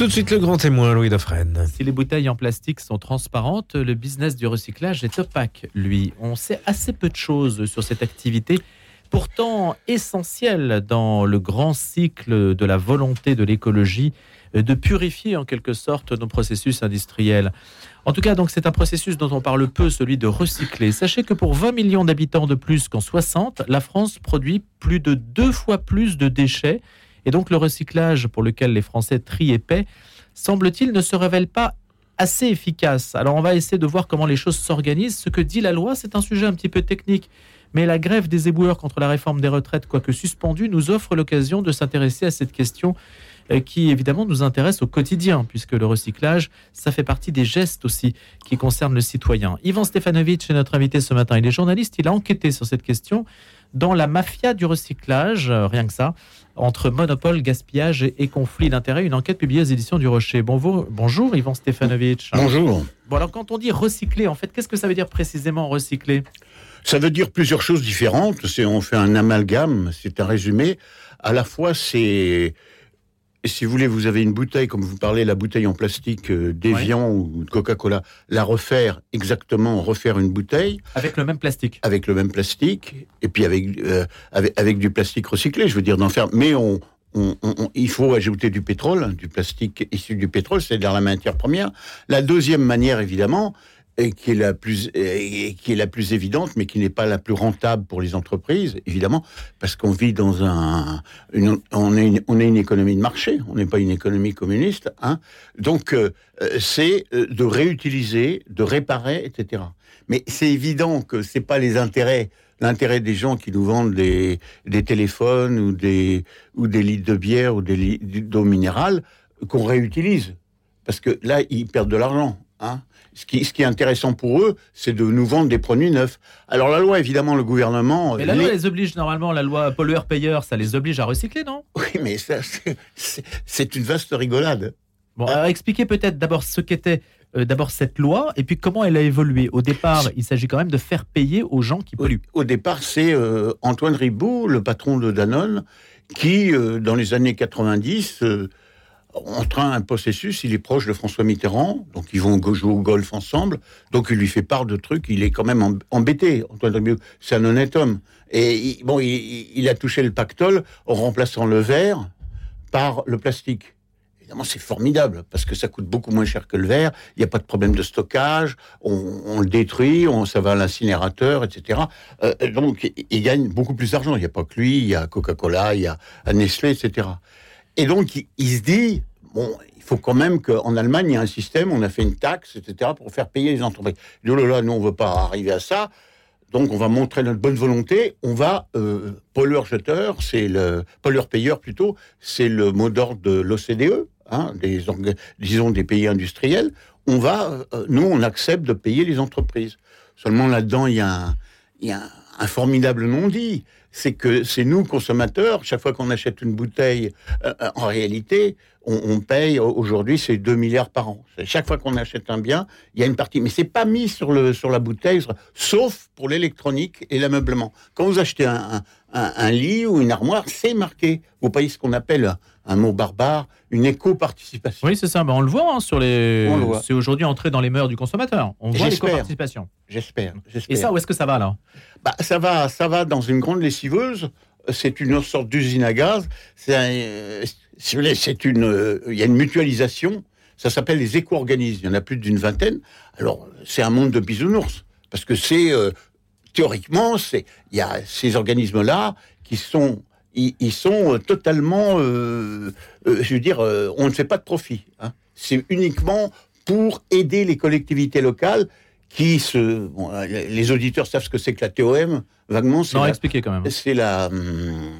Tout de suite le grand témoin, Louis Dauphren. Si les bouteilles en plastique sont transparentes, le business du recyclage est opaque, lui. On sait assez peu de choses sur cette activité, pourtant essentielle dans le grand cycle de la volonté de l'écologie de purifier en quelque sorte nos processus industriels. En tout cas, donc c'est un processus dont on parle peu, celui de recycler. Sachez que pour 20 millions d'habitants de plus qu'en 60, la France produit plus de deux fois plus de déchets et donc le recyclage pour lequel les Français trient et paient, semble-t-il, ne se révèle pas assez efficace. Alors on va essayer de voir comment les choses s'organisent. Ce que dit la loi, c'est un sujet un petit peu technique. Mais la grève des éboueurs contre la réforme des retraites, quoique suspendue, nous offre l'occasion de s'intéresser à cette question euh, qui évidemment nous intéresse au quotidien, puisque le recyclage, ça fait partie des gestes aussi qui concernent le citoyen. Ivan Stefanovic est notre invité ce matin. Il est journaliste, il a enquêté sur cette question dans la mafia du recyclage, euh, rien que ça, entre monopole, gaspillage et, conflit d'intérêts, une enquête publiée aux éditions du Rocher. Bonjour, bonjour Yvan Stefanovic. Bonjour. Bon alors quand on dit recycler, en fait, qu'est-ce que ça veut dire précisément recycler? Ça veut dire plusieurs choses différentes. C'est on fait un amalgame, c'est un résumé. À la fois c'est si vous voulez, vous avez une bouteille, comme vous parlez, la bouteille en plastique euh, d'Evian ou de Coca-Cola, la refaire exactement, refaire une bouteille. Avec le même plastique. Avec le même plastique, et puis avec, euh, avec, avec, du plastique recyclé, je veux dire, d'en faire. Mais on, on, on, il faut ajouter du pétrole, hein, du plastique issu du pétrole, c'est-à-dire la matière première. La deuxième manière, évidemment, et qui est la plus qui est la plus évidente, mais qui n'est pas la plus rentable pour les entreprises, évidemment, parce qu'on vit dans un, une, on est une, on est une économie de marché, on n'est pas une économie communiste, hein. Donc euh, c'est euh, de réutiliser, de réparer, etc. Mais c'est évident que c'est pas les intérêts, l'intérêt des gens qui nous vendent des, des téléphones ou des ou des litres de bière ou des d'eau minérale qu'on réutilise, parce que là ils perdent de l'argent. Hein ce qui, ce qui est intéressant pour eux, c'est de nous vendre des produits neufs. Alors la loi, évidemment, le gouvernement... Mais la loi les oblige normalement, la loi pollueur-payeur, ça les oblige à recycler, non? Oui, mais c'est une vaste rigolade. Bon, alors expliquez peut-être d'abord ce qu'était euh, d'abord cette loi et puis comment elle a évolué. Au départ, il s'agit quand même de faire payer aux gens qui polluent. Au, départ, c'est euh, Antoine Riboud, le patron de Danone, qui, euh, dans les années 90, en train un processus, il est proche de François Mitterrand, donc ils vont jouer au golf ensemble, donc il lui fait part de trucs, il est quand même embêté, Antoine c'est un honnête homme. Et bon, il, a touché le pactole en remplaçant le verre par le plastique. Évidemment, c'est formidable, parce que ça coûte beaucoup moins cher que le verre, il n'y a pas de problème de stockage, on, le détruit, on, ça va à l'incinérateur, etc. Euh, donc, il gagne beaucoup plus d'argent. Il n'y a pas que lui, il y a Coca-Cola, il y a Nestlé, etc. Et donc, il, se dit, bon, il faut quand même qu'en Allemagne, il y a un système, on a fait une taxe, etc., pour faire payer les entreprises. Il dit, oh là là, nous, on ne veut pas arriver à ça. Donc, on va montrer notre bonne volonté. On va, euh, pollueur-jeteur, c'est le, pollueur-payeur plutôt, c'est le mot d'ordre de l'OCDE, hein, des, disons des pays industriels. On va, euh, nous, on accepte de payer les entreprises. Seulement là-dedans, il y a un, il y a un formidable non-dit c'est que c'est nous, consommateurs, chaque fois qu'on achète une bouteille, euh, euh, en réalité, on, paye aujourd'hui, c'est 2 milliards par an. Chaque fois qu'on achète un bien, il y a une partie. Mais c'est pas mis sur, le, sur la bouteille, sauf pour l'électronique et l'ameublement. Quand vous achetez un, un, lit ou une armoire, c'est marqué. Vous payez ce qu'on appelle un mot barbare, une éco-participation. Oui, c'est ça. Ben, on le voit hein, sur les. C'est aujourd'hui entré dans les mœurs du consommateur. On voit l'éco-participation. J'espère. Et ça, où est-ce que ça va là? Bah, ça va, ça va dans une grande lessiveuse. C'est une sorte d'usine à gaz. C'est euh, c'est une, euh, il y a une mutualisation. Ça s'appelle les éco-organismes. Il y en a plus d'une vingtaine. Alors, c'est un monde de bisounours parce que c'est euh, théoriquement, c'est il y a ces organismes-là qui sont ils, sont totalement, je veux dire, on ne fait pas de profit. Hein. C'est uniquement pour aider les collectivités locales qui se. Bon, les auditeurs savent ce que c'est que la TOM, vaguement. Non, expliquer quand même. C'est la hum,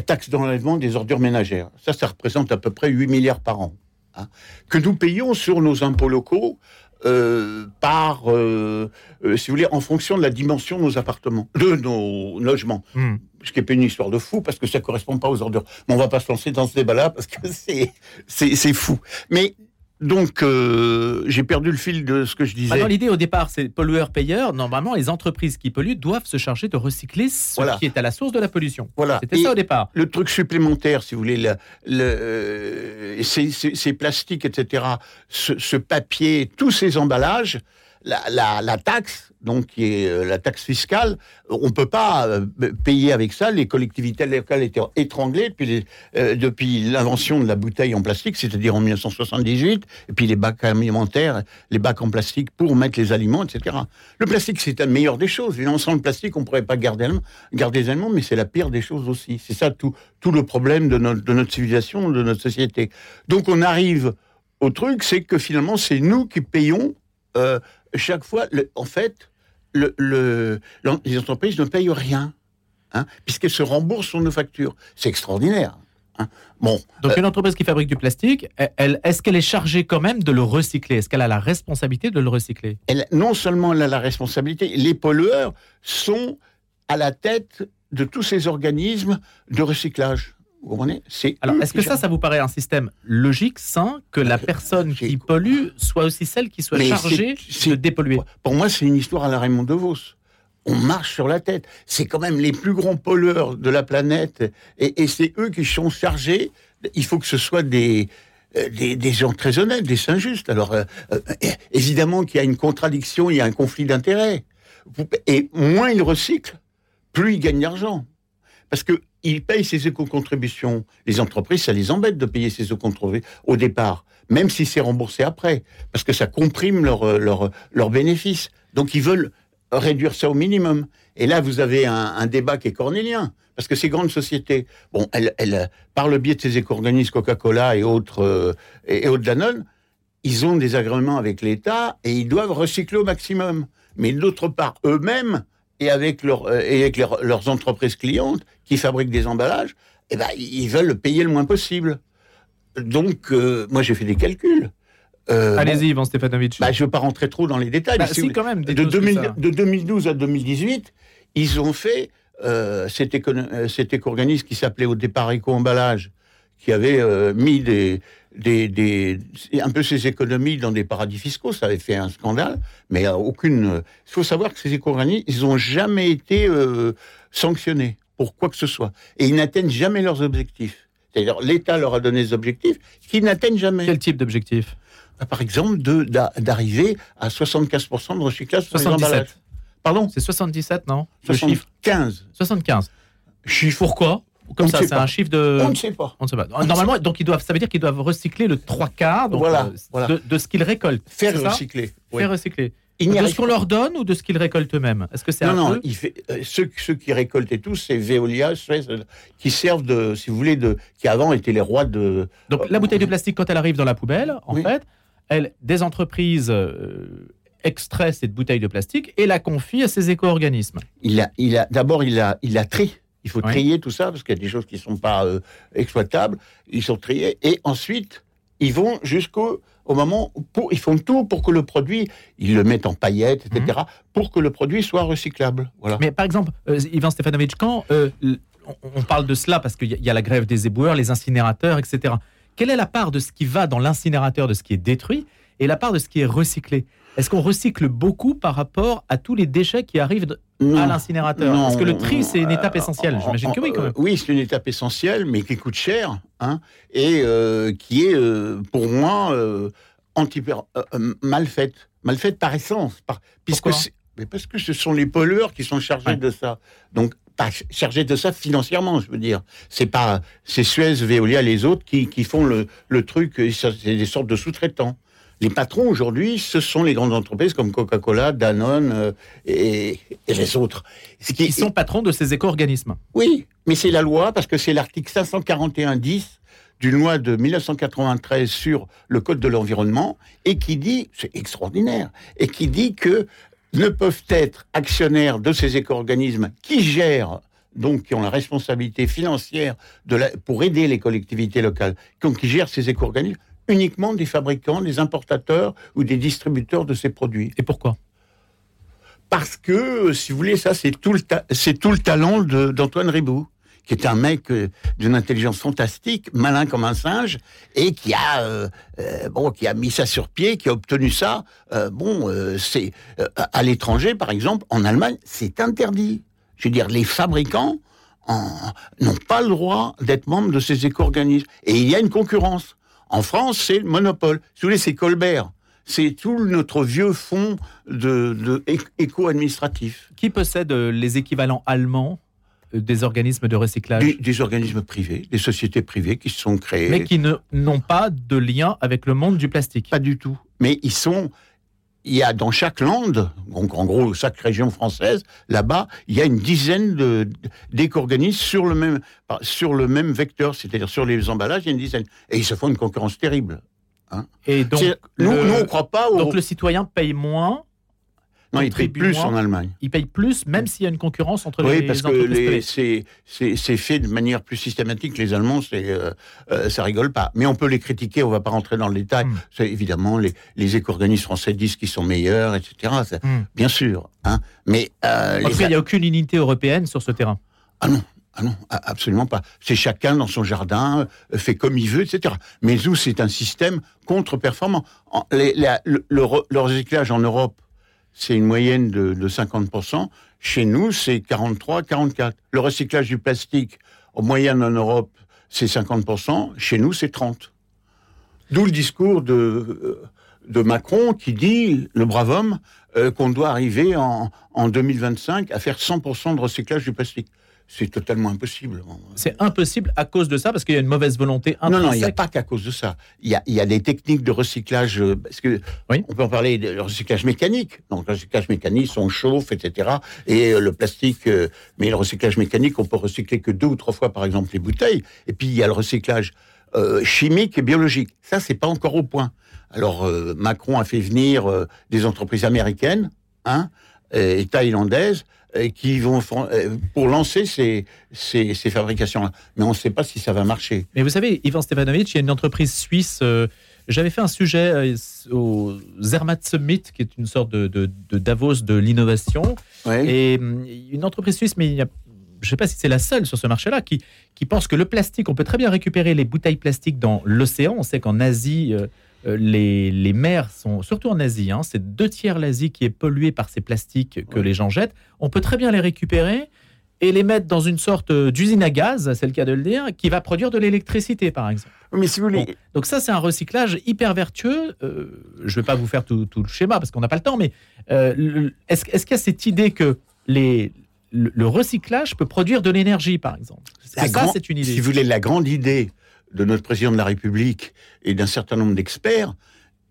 taxe d'enlèvement des ordures ménagères. Ça, ça représente à peu près 8 milliards par an. Hein, que nous payons sur nos impôts locaux euh, par, euh, euh, si vous voulez, en fonction de la dimension de nos appartements, de nos logements. Hmm. Ce qui est une histoire de fou, parce que ça correspond pas aux ordures. Mais on va pas se lancer dans ce débat-là, parce que c'est, c'est, fou. Mais donc, euh, j'ai perdu le fil de ce que je disais. Bah, l'idée, au départ, c'est pollueur-payeur. Normalement, les entreprises qui polluent doivent se charger de recycler ce Voilà. qui est à la source de la pollution. Voilà. C'était ça au départ. Le truc supplémentaire, si vous voulez, le, le, euh, ces, ces- ces plastiques, etc., ce, ce papier, tous ces emballages, la, la- taxe, donc qui est euh, la taxe fiscale, on peut pas euh, payer avec ça. Les collectivités locales étaient étranglées depuis, euh, depuis l'invention de la bouteille en plastique, c'est-à-dire en 1978, et puis les bacs alimentaires, les bacs en plastique pour mettre les aliments, etc. Le plastique, c'est la meilleure des choses. Évidemment, sans le plastique, on pourrait pas garder, garder les aliments, mais c'est la pire des choses aussi. C'est ça tout, tout le problème de notre, de notre civilisation, de notre société. Donc on arrive au truc, c'est que finalement, c'est nous qui payons chaque fois. le- en fait, le, le- l'en- les entreprises ne payent rien, hein, puisqu'elles se remboursent sur nos factures. C'est extraordinaire. hein. Bon, Donc, une entreprise qui fabrique du plastique, elle- est-ce qu'elle est chargée quand même de le recycler? Est-ce qu'elle a la responsabilité de le recycler? Elle, non seulement elle a la responsabilité, les pollueurs sont à la tête de tous ces organismes de recyclage. Vous comprenez? C'est Alors, est-ce que ça, ça vous paraît un système logique, sain, que la personne qui pollue soit aussi celle qui soit Mais chargée c'est- de dépolluer? Pour moi, c'est une histoire à la Raymond DeVos. On marche sur la tête. C'est quand même les plus grands pollueurs de la planète. Et, et c'est eux qui sont chargés. Il faut que ce soit des, euh, des, des gens très honnêtes, des saints justes. Alors, euh, euh, évidemment qu'il y a une contradiction, il y a un conflit d'intérêts. Et moins ils recyclent, plus ils gagnent d'argent. Parce que ils payent ces éco-contributions. Les entreprises, ça les embête de payer ces éco-contributions au départ, même si c'est remboursé après, parce que ça comprime leurs leur, leur, leurs bénéfices. Donc ils veulent réduire ça au minimum. Et là, vous avez un, un débat qui est cornélien, parce que ces grandes sociétés, bon, elles, elles, par le biais de ces éco-organismes Coca-Cola et autres, euh, et, et autres Danone, ils ont des agréments avec l'État et ils doivent recycler au maximum. Mais d'autre part, eux-mêmes, et avec, leur, euh, et avec leur- leurs entreprises clientes qui fabriquent des emballages, eh ben, ils veulent payer le moins possible. Donc, euh, moi, j'ai fait des calculs. Euh, bon, Allez-y, Ivan Stefanovic. bah, je ne veux pas rentrer trop dans les détails. Bah, mais si si, vous voulez, quand même. de, dites-nous ce que 2000 ça- de 2012 à 2018, ils ont fait euh, cet, euh, cet éco-organisme qui s'appelait au départ Éco-Emballage, qui avait mis des, des, des- un peu ses économies dans des paradis fiscaux. Ça avait fait un scandale, mais aucune. Il faut savoir que ces éco-organismes, ils n'ont jamais été euh, sanctionnés pour quoi que ce soit. Et ils n'atteignent jamais leurs objectifs. C'est-à-dire, l'État leur a donné des objectifs qu'ils n'atteignent jamais. Quel type d'objectif? Par exemple, d'arriver à 75% de recyclage sur les 77. emballages. Pardon? C'est 77, non? Le chiffre? 75. 75. Chiffre. Pourquoi? Comme On ça, c'est un chiffre de. On ne sait pas. On ne sait pas. Normalement, donc ils doivent, ça veut dire qu'ils doivent recycler le trois quarts donc, Voilà, euh, voilà. De, de ce qu'ils récoltent. Faire recycler. Oui. Faire recycler. Il de ce qu'on leur donne ou de ce qu'ils récoltent eux-mêmes? Est-ce que c'est Non, un non, peu il fait, euh, ceux, ceux qui récoltaient tous, c'est Veolia, euh, qui servent de, si vous voulez, de, qui avant étaient les rois de. Donc la bouteille de plastique, quand elle arrive dans la poubelle, en Oui. fait, elle, des entreprises euh, extraient cette bouteille de plastique et la confient à ces éco-organismes. Il a, il a, d'abord, il a, il a tri. Il faut Oui. trier tout ça parce qu'il y a des choses qui ne sont pas euh, exploitables. Ils sont triés et ensuite ils vont jusqu'au au moment où pour, ils font tout pour que le produit, ils le mettent en paillettes, etc. pour que le produit soit recyclable. Voilà. Mais par exemple, euh, Ivan Stefanovic, quand euh, on, parle de cela parce qu'il y a la grève des éboueurs, les incinérateurs, etc. Quelle est la part de ce qui va dans l'incinérateur, de ce qui est détruit, et la part de ce qui est recyclé? Est-ce qu'on recycle beaucoup par rapport à tous les déchets qui arrivent de- à l'incinérateur Est-ce que le tri, c'est une étape euh, essentielle J'imagine que oui, quand même. euh, oui, c'est une étape essentielle, mais qui coûte cher, hein, et euh, qui est, euh, pour moi, euh, anti mal faite. Mal faite par essence. Par, puisque mais parce que ce sont les pollueurs qui sont chargés Ouais. de ça. Donc, pas ch- chargés de ça financièrement, je veux dire. C'est pas, c'est Suez, Veolia, les autres qui, qui font le, le truc, c'est des sortes de sous-traitants. Les patrons aujourd'hui, ce sont les grandes entreprises comme Coca-Cola, Danone euh, et, et les autres. Ce qui- Qui sont patrons de ces éco-organismes. oui, mais c'est la loi parce que c'est l'article 541-10 d'une loi de 1993 sur le code de l'environnement et qui dit, c'est extraordinaire, et qui dit que ne peuvent être actionnaires de ces éco-organismes qui gèrent donc qui ont la responsabilité financière de la, pour aider les collectivités locales, donc qui gèrent ces éco-organismes, uniquement des fabricants, des importateurs ou des distributeurs de ces produits. Et pourquoi? Parce que, si vous voulez, ça, c'est tout le, c'est tout le talent d'Antoine Ribou. qui est un mec euh, d'une intelligence fantastique, malin comme un singe, et qui a, euh, euh, bon, qui a mis ça sur pied, qui a obtenu ça. Euh, bon, euh, c'est euh, à l'étranger, par exemple, en Allemagne, c'est interdit. Je veux dire, les fabricants n'ont pas le droit d'être membres de ces éco-organismes. Et il y a une concurrence. En France, c'est le monopole. Si vous voulez, c'est Colbert. C'est tout notre vieux fonds de, de éco-administratif. Qui possède euh, les équivalents allemands euh, des organismes de recyclage Des, des organismes privés, des sociétés privées qui se sont créées. mais qui ne- n'ont pas de lien avec le monde du plastique. Pas du tout. Mais ils sont. Il y a dans chaque lande, donc en gros chaque région française, là-bas, il y a une dizaine de- d'éco-organismes sur le même sur le même vecteur, c'est-à-dire sur les emballages, il y a une dizaine. Et ils se font une concurrence terrible. Et donc, nous, nous, on ne croit pas au. donc le citoyen paye moins, non, ils payent plus moins. en Allemagne. il paye plus, même s'il y a une concurrence entre Oui, les parce que entreprises les- privées. c'est c'est- fait de manière plus systématique. Les Allemands, euh, euh, ça rigole pas. Mais on peut les critiquer. On va pas rentrer dans le détail. C'est évidemment les, les éco-organismes français disent qu'ils sont meilleurs, etc. Hmm. Bien sûr. Hein. Mais euh, En les tout cas, il n'y a aucune unité européenne sur ce terrain. Ah non, ah non, absolument pas. C'est chacun dans son jardin, euh, fait comme il veut, etc. Mais nous, c'est un système contre-performant. Le, le re- le recyclage en Europe, c'est une moyenne de, de 50%. Chez nous, c'est 43, 44. Le recyclage du plastique, en moyenne en Europe, c'est 50%. Chez nous, c'est 30. D'où le discours de, euh, de Macron qui dit, le brave homme, euh, qu'on doit arriver en, en 2025 à faire 100% de recyclage du plastique. C'est totalement impossible. C'est impossible à cause de ça, parce qu'il y a une mauvaise volonté Non, non, il n'y a pas qu'à cause de ça. Il y a, il y a des techniques de recyclage, euh, parce que Oui. on peut en parler de recyclage mécanique. Donc, le recyclage mécanique, on chauffe, etc. Et euh, le plastique, euh, mais le recyclage mécanique, on peut recycler que deux ou trois fois, par exemple, les bouteilles. Et puis, il y a le recyclage euh, chimique et biologique. Ça, c'est pas encore au point. Alors, euh, Macron a fait venir euh, des entreprises américaines, hein, et thaïlandaises, euh, qui vont euh, pour lancer ces, ces, ces fabrications-là. Mais on ne sait pas si ça va marcher. Mais vous savez, Ivan Stefanovic, il y a une entreprise suisse. euh, J'avais fait un sujet euh, au Zermatt Summit, qui est une sorte de, de- de Davos de l'innovation. Ouais. Et une entreprise suisse, mais il y a- je ne sais pas si c'est la seule sur ce marché-là, qui, qui pense que le plastique, on peut très bien récupérer les bouteilles plastiques dans l'océan. On sait qu'en Asie, euh, euh, les, les mers sont, surtout en Asie, hein, c'est deux tiers l'Asie qui est polluée par ces plastiques que Ouais. les gens jettent. On peut très bien les récupérer et les mettre dans une sorte euh, d'usine à gaz, c'est le cas de le dire, qui va produire de l'électricité, par exemple. Mais si vous voulez, Bon. Donc ça, c'est un recyclage hyper vertueux. Euh, je ne vais pas vous faire tout, tout le schéma parce qu'on n'a pas le temps, mais euh, est-ce qu'il y a cette idée que les, le, le recyclage peut produire de l'énergie, par exemple? Ça, c'est une idée. Si vous voulez, la grande idée de notre président de la République et d'un certain nombre d'experts,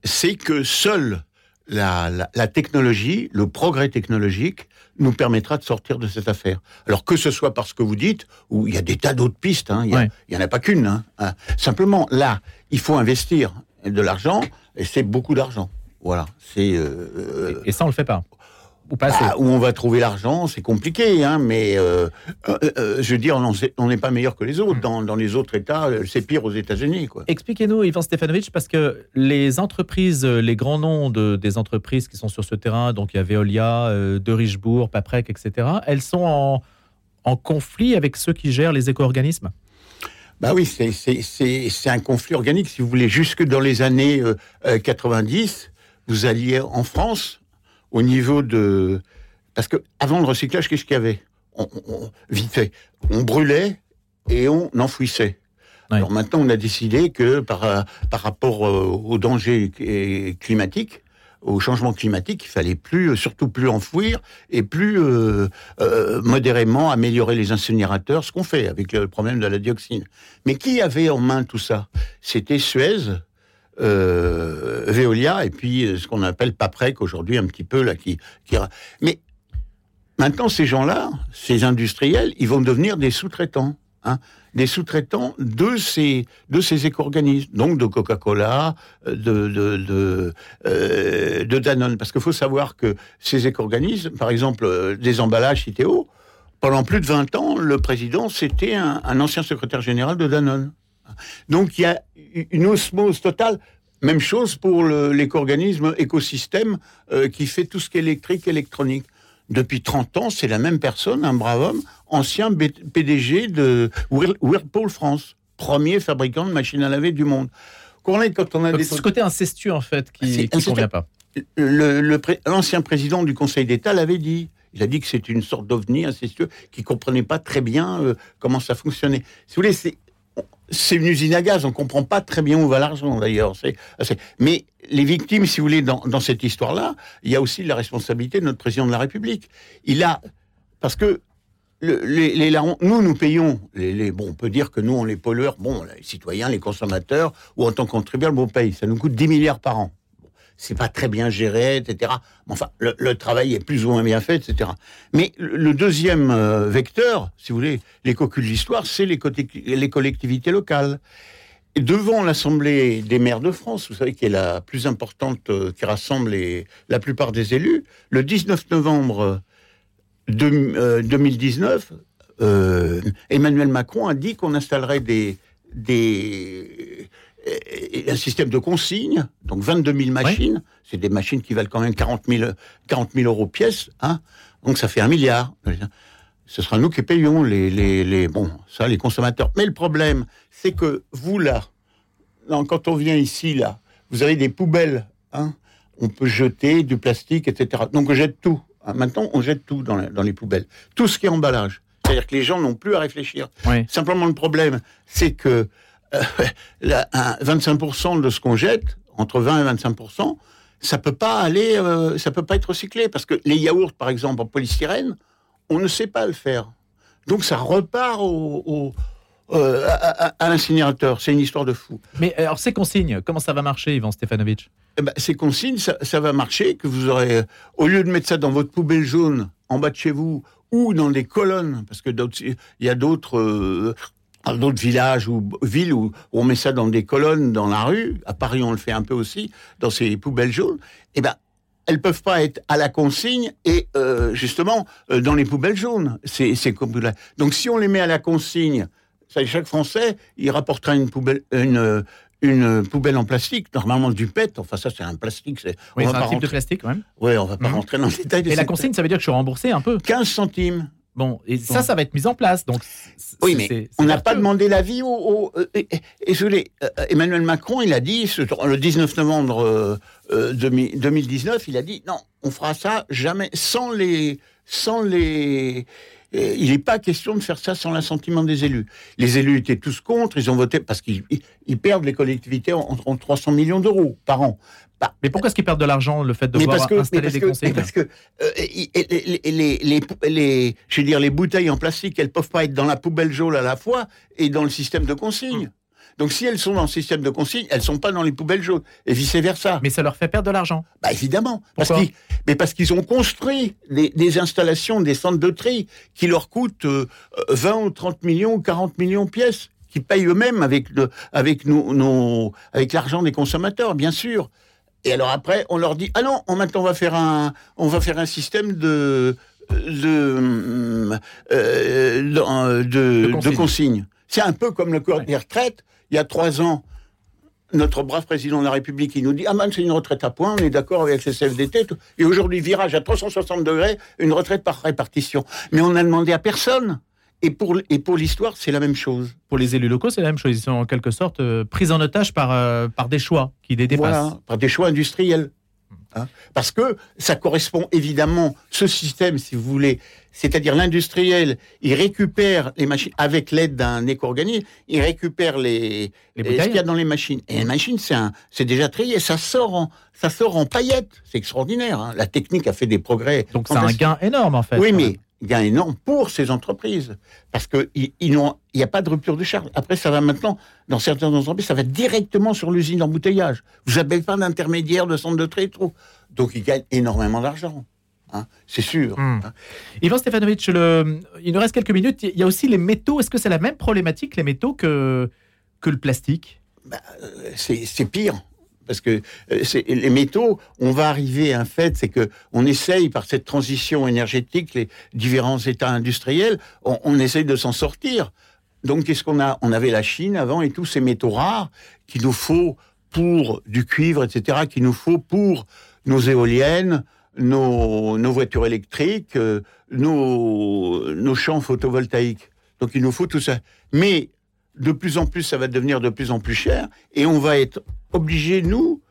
c'est que seule la, la- la technologie, le progrès technologique, nous permettra de sortir de cette affaire. Alors que ce soit parce que vous dites, ou il y a des tas d'autres pistes, hein, il Ouais. n'y en a pas qu'une. hein, hein. Simplement, là, il faut investir de l'argent, et c'est beaucoup d'argent. Voilà, c'est... euh, euh, Et, et ça, on le fait pas. Ou pas bah, où on va trouver l'argent, c'est compliqué, hein, mais euh, euh, euh, je veux dire, on n'est pas meilleur que les autres. Mm. Dans, dans les autres États, c'est pire aux États-Unis. Expliquez-nous, Ivan Stefanovic, parce que les entreprises, les grands noms de- des entreprises qui sont sur ce terrain, donc il y a Veolia, euh, De Richebourg, Paprec, etc., elles sont en, en conflit avec ceux qui gèrent les éco-organismes? Bah oui, c'est- un conflit organique, si vous voulez. Jusque dans les années euh, euh, 90, vous alliez en France au niveau de... Parce que avant le recyclage, qu'est-ce qu'il y avait? On, Vite fait, on brûlait et on enfouissait. Ouais. Alors maintenant, on a décidé que par, par rapport euh, aux dangers cl- climatiques, au changement climatique, il fallait plus, euh, surtout plus enfouir et plus euh, euh, modérément améliorer les incinérateurs, ce qu'on fait avec le problème de la dioxine. Mais qui avait en main tout ça? C'était Suez, euh, Veolia et puis euh, ce qu'on appelle Paprec aujourd'hui un petit peu là qui. Mais maintenant ces gens-là, ces industriels, ils vont devenir des sous-traitants. Hein, des sous-traitants de ces de ces éco-organismes, donc de Coca-Cola, euh, de de de, Danone, parce qu'il faut savoir que ces éco-organismes, par exemple des emballages Citeo, pendant plus de 20 ans, le président c'était un, un ancien secrétaire général de Danone. Donc il y a une osmose totale. Même chose pour l'éco-organisme écosystème euh, qui fait tout ce qui est électrique, électronique. Depuis 30 ans, c'est la même personne, un brave homme, ancien PDG de Whirlpool France, premier fabricant de machines à laver du monde. quand on a ce côté incestueux, en fait, qui ne convient pas. L'ancien président du Conseil d'État l'avait dit. Il a dit que c'était une sorte d'ovni incestueux qui comprenait pas très bien euh, comment ça fonctionnait. Si vous voulez, c'est une usine à gaz. On comprend pas très bien où va l'argent d'ailleurs. Mais les victimes, si vous voulez, dans, cette histoire-là, il y a aussi la responsabilité de notre président de la République. Il a parce que les, nous, nous payons, les, bon, on peut dire que nous, on les pollueurs, bon, les citoyens, les consommateurs, ou en tant que contribuable, on paye. Ça nous coûte 10 milliards par an c'est pas très bien géré, etc. Enfin, le, travail est plus ou moins bien fait, etc. Mais le deuxième euh, vecteur, si vous voulez, l'écocule de l'histoire, c'est les, les, collectivités locales. Devant l'Assemblée des maires de France, vous savez, qui est la plus importante, euh, qui rassemble la plupart des élus, le 19 novembre 2019, euh, Emmanuel Macron a dit qu'on installerait des un système de consigne, donc 22 000 machines, c'est des machines qui valent quand même 40 000, 40 000 euros pièce, hein, donc ça fait un milliard. Ce sera nous qui payons les, les, les, bon, ça, les consommateurs. Mais le problème, c'est que vous, là, quand on vient ici, là, vous avez des poubelles, hein, on peut jeter du plastique, etc. Donc on jette tout. Hein, maintenant, on jette tout dans, dans les poubelles. Tout ce qui est emballage. C'est-à-dire que les gens n'ont plus à réfléchir. Simplement, le problème, c'est que 25% euh, de ce qu'on jette, entre 20 et 25%, ça peut pas aller, euh, ça peut pas être recyclé parce que les yaourts, par exemple, en polystyrène, on ne sait pas le faire. Donc ça repart au, euh, à, l'incinérateur. C'est une histoire de fou. Mais alors ces consignes, comment ça va marcher, Ivan Stefanovic? Eh ben, Ces consignes, ça, va marcher que vous aurez, au lieu de mettre ça dans votre poubelle jaune en bas de chez vous ou dans des colonnes, parce que il y a d'autres dans d'autres villages ou villes où, on met ça dans des colonnes dans la rue, à Paris on le fait un peu aussi, dans ces poubelles jaunes, eh ben elles peuvent pas être à la consigne et euh, justement euh, dans les poubelles jaunes. C'est Donc si on les met à la consigne, ça, chaque Français il rapportera une poubelle, une, une poubelle en plastique, normalement du PET. Enfin ça c'est un plastique. C'est oui, un type de plastique quand même. Oui, on va pas mhm. rentrer dans le détail. Et la consigne, ça veut dire que je suis remboursé un peu. 15 centimes. Bon, et ça, ça va être mis en place. Donc, oui, mais on n'a pas demandé l'avis au. Euh, et, euh, Emmanuel Macron, il a dit, le 19 novembre 2019, euh, il a dit non, on fera ça jamais sans les. Sans les il n'est pas question de faire ça sans l'assentiment des élus. Les élus étaient tous contre, ils ont voté parce qu'ils perdent les collectivités en, en 300 millions d'euros par an. Bah, mais pourquoi est-ce qu'ils perdent de l'argent, le fait de voir installer des conseils Parce que euh, les, les, les, je veux dire, les bouteilles en plastique, elles peuvent pas être dans la poubelle jaune à la fois et dans le système de consigne. Donc si elles sont dans le système de consigne, elles sont pas dans les poubelles jaunes et vice versa. Mais ça leur fait perdre de l'argent. Bah évidemment, parce mais parce qu'ils ont construit des, installations, des centres de tri qui leur coûtent 20 euh, ou 30 millions ou 40 millions de pièces, qui payent eux-mêmes avec avec nos, avec l'argent des consommateurs, bien sûr. Et alors après, on leur dit ah non, on, maintenant on va faire un, on va faire un système de de, euh, de, de, consignes. C'est un peu comme le corps des retraites. Il y a trois ans, notre brave président de la République, il nous dit Ah, man, c'est une retraite à points, on est d'accord avec le CFDT. Et aujourd'hui, virage à 360 degrés, une retraite par répartition. Mais on n'a demandé à personne. Et pour, et pour l'histoire, c'est la même chose. Pour les élus locaux, c'est la même chose. Ils sont en quelque sorte euh, pris en otage par, euh, par des choix qui les dépassent. Voilà, par des choix industriels. Hein. Parce que ça correspond évidemment, ce système, si vous voulez, c'est-à-dire l'industriel, il récupère les machines avec l'aide d'un éco-organisme, il récupère les, les ce qu'il y a dans les machines. Et les machines, c'est déjà trié, ça sort en, ça sort en paillettes. C'est extraordinaire. Hein. La technique a fait des progrès. Donc c'est un gain énorme en fait. Oui, mais gain énorme pour ces entreprises. Parce qu'il n'y a pas de rupture de charge. Après, ça va maintenant, dans certaines entreprises, ça va directement sur l'usine d'embouteillage. Vous n'avez pas d'intermédiaire de centre de trait trop. Donc, ils gagnent énormément d'argent. Hein, c'est sûr. Hmm. Hein. Ivan Stefanovic, le... il nous reste quelques minutes. Il y a aussi les métaux. Est-ce que c'est la même problématique, les métaux, que, que le plastique? Bah, euh, C'est pire parce que euh, les métaux, on va arriver à un fait, c'est que on essaye par cette transition énergétique, les différents États industriels, on, essaye de s'en sortir. Donc qu'est-ce qu'on a? On avait la Chine avant et tous ces métaux rares qu'il nous faut pour du cuivre, etc., qu'il nous faut pour nos éoliennes, nos, nos voitures électriques, euh, nos, nos champs photovoltaïques. Donc il nous faut tout ça. Mais de plus en plus, ça va devenir de plus en plus cher et on va être obligé, nous,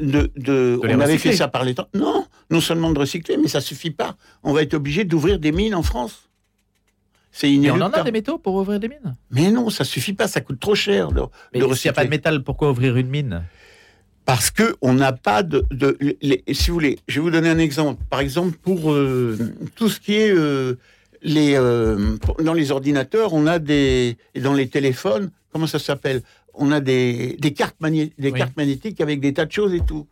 de. de, De les on avait recycler. fait ça par les temps. Non, non seulement de recycler, mais ça suffit pas. On va être obligé d'ouvrir des mines en France. C'est Et on en a inéluctable. des métaux pour ouvrir des mines? Mais non, ça suffit pas, ça coûte trop cher de, Mais de s'il n'y a pas de recycler. métal, pourquoi ouvrir une mine? Parce que on n'a pas de, de- les- si vous voulez, je vais vous donner un exemple. Par exemple, pour euh, tout ce qui est euh, les euh, dans les ordinateurs, on a des et dans les téléphones, comment ça s'appelle? On a des, des cartes magné- des Oui. cartes magnétiques avec des tas de choses et tout.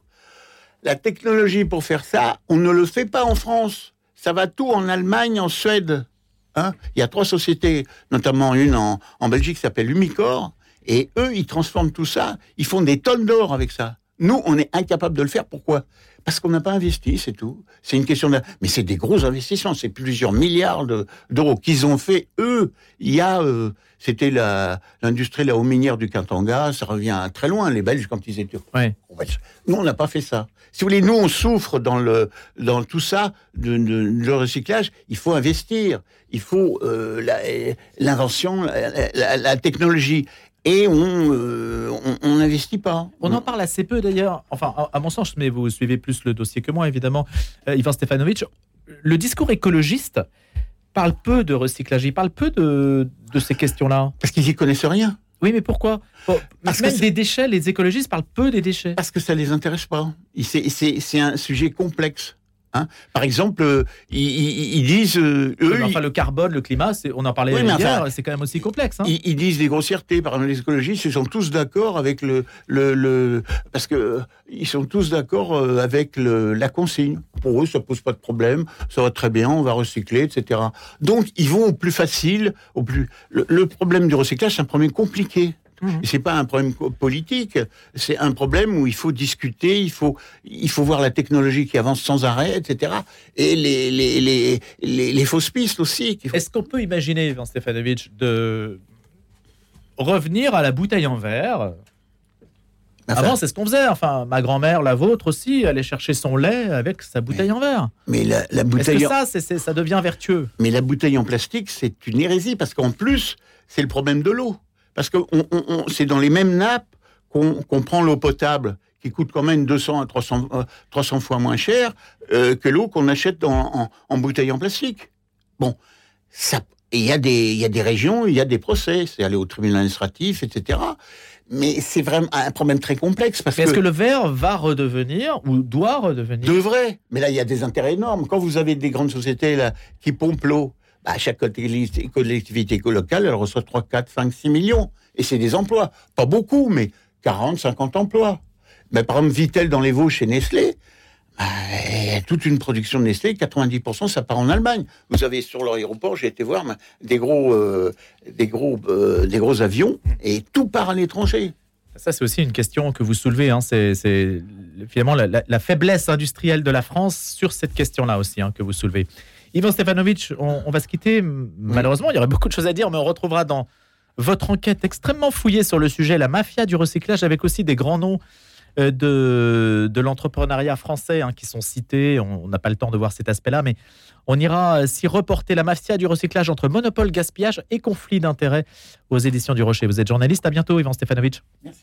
La technologie pour faire ça, on ne le fait pas en France. Ça va tout en Allemagne, en Suède. Hein Il y a trois sociétés, notamment une en, en Belgique qui s'appelle Umicore, et eux, ils transforment tout ça, ils font des tonnes d'or avec ça. Nous, on est incapable de le faire. Pourquoi? Parce qu'on n'a pas investi, c'est tout. C'est une question de... Mais c'est des gros investissements, c'est plusieurs milliards de- d'euros qu'ils ont fait, eux. Il y a... euh, C'était la- l'industrie la, minière du Quintanga, ça revient à très loin, les Belges, quand ils étaient... Ouais. Nous, on n'a pas fait ça. Si vous voulez, nous, on souffre dans, le, dans tout ça, de, de- recyclage. Il faut investir. Il faut euh, la- l'invention, la, la- la technologie. Et on euh, n'investit pas. On en parle assez peu d'ailleurs, enfin à, mon sens, mais vous suivez plus le dossier que moi évidemment, euh, Ivan Stefanovic. Le discours écologiste parle peu de recyclage, il parle peu de, de ces questions-là. Parce qu'ils y connaissent rien. Oui, mais pourquoi? Bon, Parce Même que des déchets, les écologistes parlent peu des déchets. Parce que ça les intéresse pas. C'est un sujet complexe. Hein. Par exemple, euh, ils, disent, euh, eux, enfin, ils- le carbone, le climat, on en parlait Oui, hier, enfin, c'est quand même aussi complexe. hein. Ils, ils disent des grossièretés. Par exemple, les écologistes, ils sont tous d'accord avec le, le, le- parce que euh, ils sont tous d'accord avec le, la consigne. Pour eux, ça pose pas de problème, ça va très bien, on va recycler, etc. Donc, ils vont au plus facile, au plus. Le, le problème du recyclage, c'est un problème compliqué. Et c'est pas un problème politique, c'est un problème où il faut discuter, il faut, il faut voir la technologie qui avance sans arrêt, etc. Et les, les, les, les, les fausses pistes aussi. faut- Est-ce qu'on peut imaginer, Ivan Stefanovic, de revenir à la bouteille en verre? Enfin, Avant, c'est ce qu'on faisait. Enfin, ma grand-mère, la vôtre aussi, allait chercher son lait avec sa bouteille en verre. mais la, la Est-ce bouteille. que en- ça, ça devient vertueux? Mais la bouteille en plastique, c'est une hérésie parce qu'en plus, c'est le problème de l'eau. Parce que on- on- on- c'est dans les mêmes nappes qu'on qu'on prend l'eau potable, qui coûte quand même 200 à 300, euh, 300 fois moins cher euh, que l'eau qu'on achète en, en- en bouteille en plastique. Bon, ça. Il y, a des- il y a des régions, il y a des procès, c'est aller au tribunal administratif, etc. Mais c'est vraiment un problème très complexe parce Mais Est-ce que, que le verre va redevenir ou doit redevenir? Devrait. Mais là, il y a des intérêts énormes. Quand vous avez des grandes sociétés là, qui pompent l'eau, bah, chaque collectivité locale, elle reçoit 3, 4, 5, 6 millions. Et c'est des emplois. Pas beaucoup, mais 40, 50 emplois. Mais par exemple, Vittel dans les Vosges chez Nestlé, bah, toute une production de Nestlé, 90% ça part en Allemagne. Vous avez sur l'aéroport, j'ai été voir des gros, euh, des gros, euh, des gros avions et tout part à l'étranger. Ça, c'est aussi une question que vous soulevez. hein. C'est c'est finalement la, la- la faiblesse industrielle de la France sur cette question-là aussi hein, que vous soulevez. Ivan Stefanovic, on, on va se quitter. Malheureusement, il y aurait beaucoup de choses à dire, mais on retrouvera dans votre enquête extrêmement fouillée sur le sujet, la mafia du recyclage, avec aussi des grands noms euh, de, de l'entrepreneuriat français hein, qui sont cités. On n'a pas le temps de voir cet aspect-là, mais on ira euh, s'y reporter la mafia du recyclage entre monopole, gaspillage et conflit d'intérêts aux éditions du Rocher. Vous êtes journaliste, à bientôt, Ivan Stefanovic. Merci.